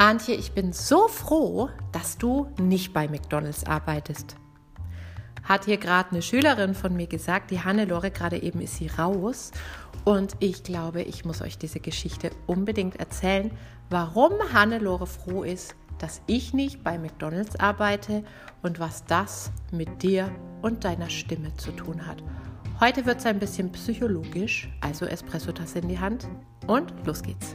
Antje, ich bin so froh, dass du nicht bei McDonald's arbeitest. Hat hier gerade eine Schülerin von mir gesagt, die Hannelore, gerade eben ist sie raus. Und ich glaube, ich muss euch diese Geschichte unbedingt erzählen, warum Hannelore froh ist, dass ich nicht bei McDonald's arbeite und was das mit dir und deiner Stimme zu tun hat. Heute wird es ein bisschen psychologisch, also Espresso-Tasse in die Hand und los geht's.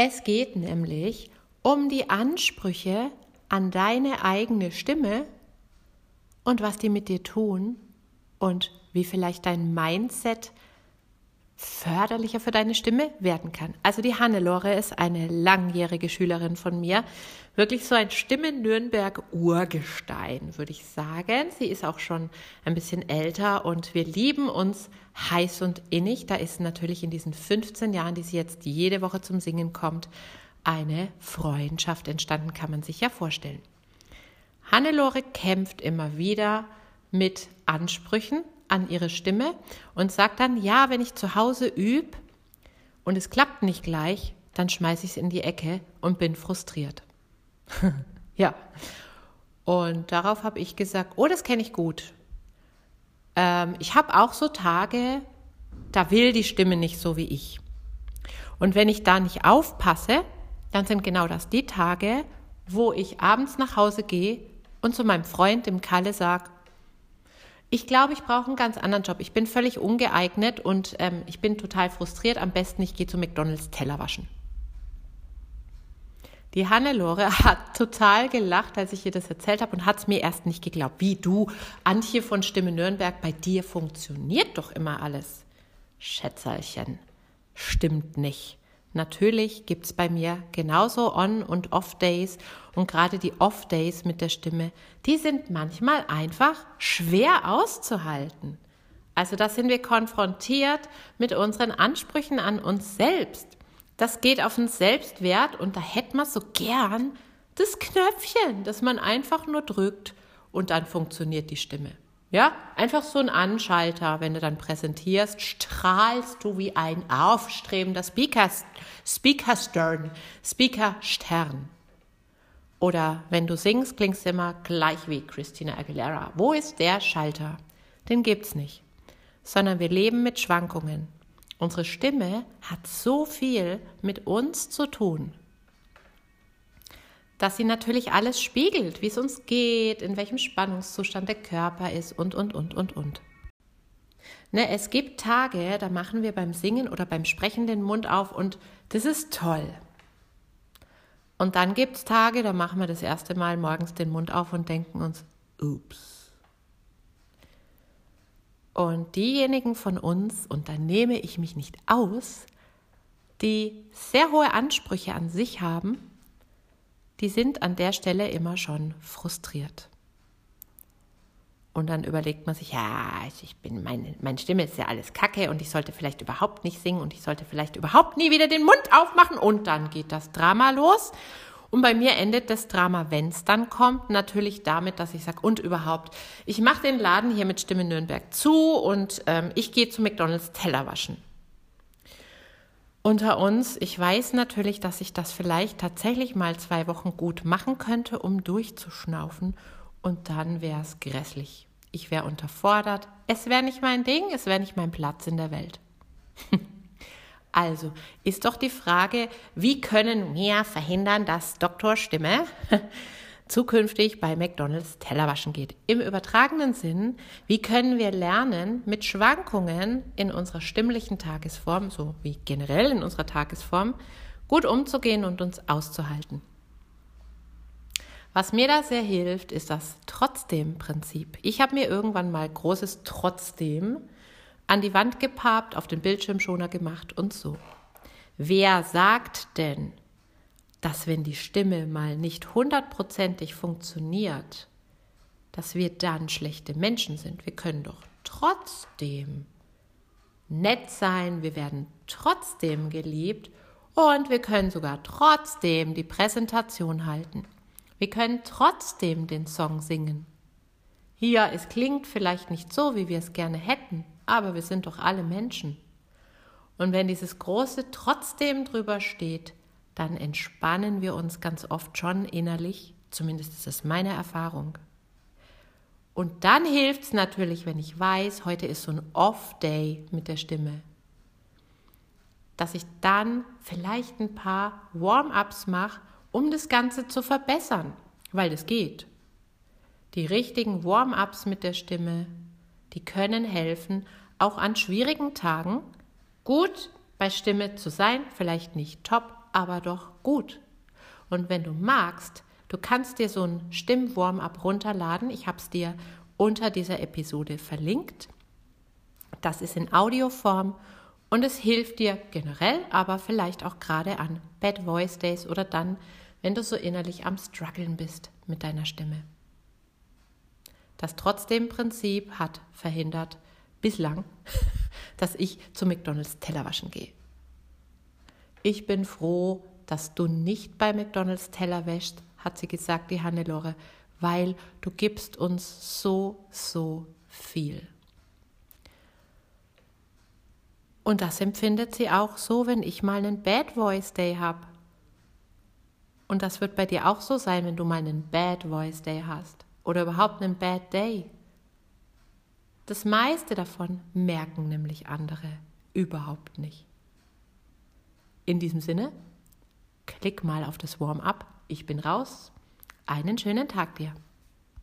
Es geht nämlich um die Ansprüche an deine eigene Stimme und was die mit dir tun und wie vielleicht dein Mindset förderlicher für deine Stimme werden kann. Also die Hannelore ist eine langjährige Schülerin von mir, wirklich so ein Stimme Nürnberg Urgestein, würde ich sagen. Sie ist auch schon ein bisschen älter und wir lieben uns heiß und innig. Da ist natürlich in diesen 15 Jahren, die sie jetzt jede Woche zum Singen kommt, eine Freundschaft entstanden, kann man sich ja vorstellen. Hannelore kämpft immer wieder mit Ansprüchen an ihre Stimme und sagt dann, ja, wenn ich zu Hause übe und es klappt nicht gleich, dann schmeiße ich es in die Ecke und bin frustriert. ja. Und darauf habe ich gesagt, oh, das kenne ich gut. Ähm, ich habe auch so Tage, da will die Stimme nicht so wie ich. Und wenn ich da nicht aufpasse, dann sind genau das die Tage, wo ich abends nach Hause gehe und zu meinem Freund, dem Kalle, sage, ich glaube, ich brauche einen ganz anderen Job. Ich bin völlig ungeeignet und ähm, ich bin total frustriert. Am besten, ich gehe zu McDonalds Teller waschen. Die Hannelore hat total gelacht, als ich ihr das erzählt habe und hat es mir erst nicht geglaubt. Wie du, Antje von Stimme Nürnberg, bei dir funktioniert doch immer alles. Schätzerchen, stimmt nicht. Natürlich gibt es bei mir genauso On- und Off-Days und gerade die Off-Days mit der Stimme, die sind manchmal einfach schwer auszuhalten. Also da sind wir konfrontiert mit unseren Ansprüchen an uns selbst. Das geht auf den Selbstwert und da hätte man so gern das Knöpfchen, das man einfach nur drückt und dann funktioniert die Stimme. Ja, einfach so ein Anschalter, wenn du dann präsentierst, strahlst du wie ein aufstrebender Speaker, Speakerstern, Speakerstern. Oder wenn du singst, klingst du immer gleich wie Christina Aguilera. Wo ist der Schalter? Den gibt's nicht. Sondern wir leben mit Schwankungen. Unsere Stimme hat so viel mit uns zu tun dass sie natürlich alles spiegelt, wie es uns geht, in welchem Spannungszustand der Körper ist und, und, und, und, und. Ne, es gibt Tage, da machen wir beim Singen oder beim Sprechen den Mund auf und das ist toll. Und dann gibt es Tage, da machen wir das erste Mal morgens den Mund auf und denken uns, ups. Und diejenigen von uns, und da nehme ich mich nicht aus, die sehr hohe Ansprüche an sich haben, die sind an der Stelle immer schon frustriert. Und dann überlegt man sich, ja, ich bin, meine, meine Stimme ist ja alles Kacke und ich sollte vielleicht überhaupt nicht singen und ich sollte vielleicht überhaupt nie wieder den Mund aufmachen und dann geht das Drama los. Und bei mir endet das Drama, wenn es dann kommt, natürlich damit, dass ich sage, und überhaupt, ich mache den Laden hier mit Stimme Nürnberg zu und ähm, ich gehe zu McDonalds Teller waschen unter uns, ich weiß natürlich, dass ich das vielleicht tatsächlich mal zwei Wochen gut machen könnte, um durchzuschnaufen und dann wäre es grässlich. Ich wäre unterfordert, es wäre nicht mein Ding, es wäre nicht mein Platz in der Welt. also ist doch die Frage, wie können wir verhindern, dass Doktor Stimme zukünftig bei McDonald's Tellerwaschen geht. Im übertragenen Sinn, wie können wir lernen, mit Schwankungen in unserer stimmlichen Tagesform, so wie generell in unserer Tagesform, gut umzugehen und uns auszuhalten. Was mir da sehr hilft, ist das Trotzdem-Prinzip. Ich habe mir irgendwann mal großes Trotzdem an die Wand gepapt, auf den Bildschirmschoner gemacht und so. Wer sagt denn, dass wenn die Stimme mal nicht hundertprozentig funktioniert, dass wir dann schlechte Menschen sind? Wir können doch trotzdem nett sein, wir werden trotzdem geliebt und wir können sogar trotzdem die Präsentation halten. Wir können trotzdem den Song singen. Hier, es klingt vielleicht nicht so, wie wir es gerne hätten, aber wir sind doch alle Menschen. Und wenn dieses große trotzdem drüber steht, dann entspannen wir uns ganz oft schon innerlich, zumindest ist es meine Erfahrung. Und dann hilft es natürlich, wenn ich weiß, heute ist so ein Off-Day mit der Stimme, dass ich dann vielleicht ein paar Warm-ups mache, um das Ganze zu verbessern, weil das geht. Die richtigen Warm-ups mit der Stimme, die können helfen, auch an schwierigen Tagen gut bei Stimme zu sein, vielleicht nicht top, aber doch gut. Und wenn du magst, du kannst dir so ein Stimm-Warm-up runterladen. Ich habe es dir unter dieser Episode verlinkt. Das ist in Audioform und es hilft dir generell, aber vielleicht auch gerade an Bad Voice Days oder dann, wenn du so innerlich am Struggeln bist mit deiner Stimme. Das Trotzdem-Prinzip hat verhindert bislang, dass ich zu McDonalds Tellerwaschen gehe. Ich bin froh, dass du nicht bei McDonalds Teller wäschst, hat sie gesagt, die Hannelore, weil du gibst uns so, so viel. Und das empfindet sie auch so, wenn ich mal einen Bad Voice Day habe. Und das wird bei dir auch so sein, wenn du mal einen Bad Voice Day hast oder überhaupt einen Bad Day. Das meiste davon merken nämlich andere überhaupt nicht. In diesem Sinne, klick mal auf das Warm-up. Ich bin raus. Einen schönen Tag dir.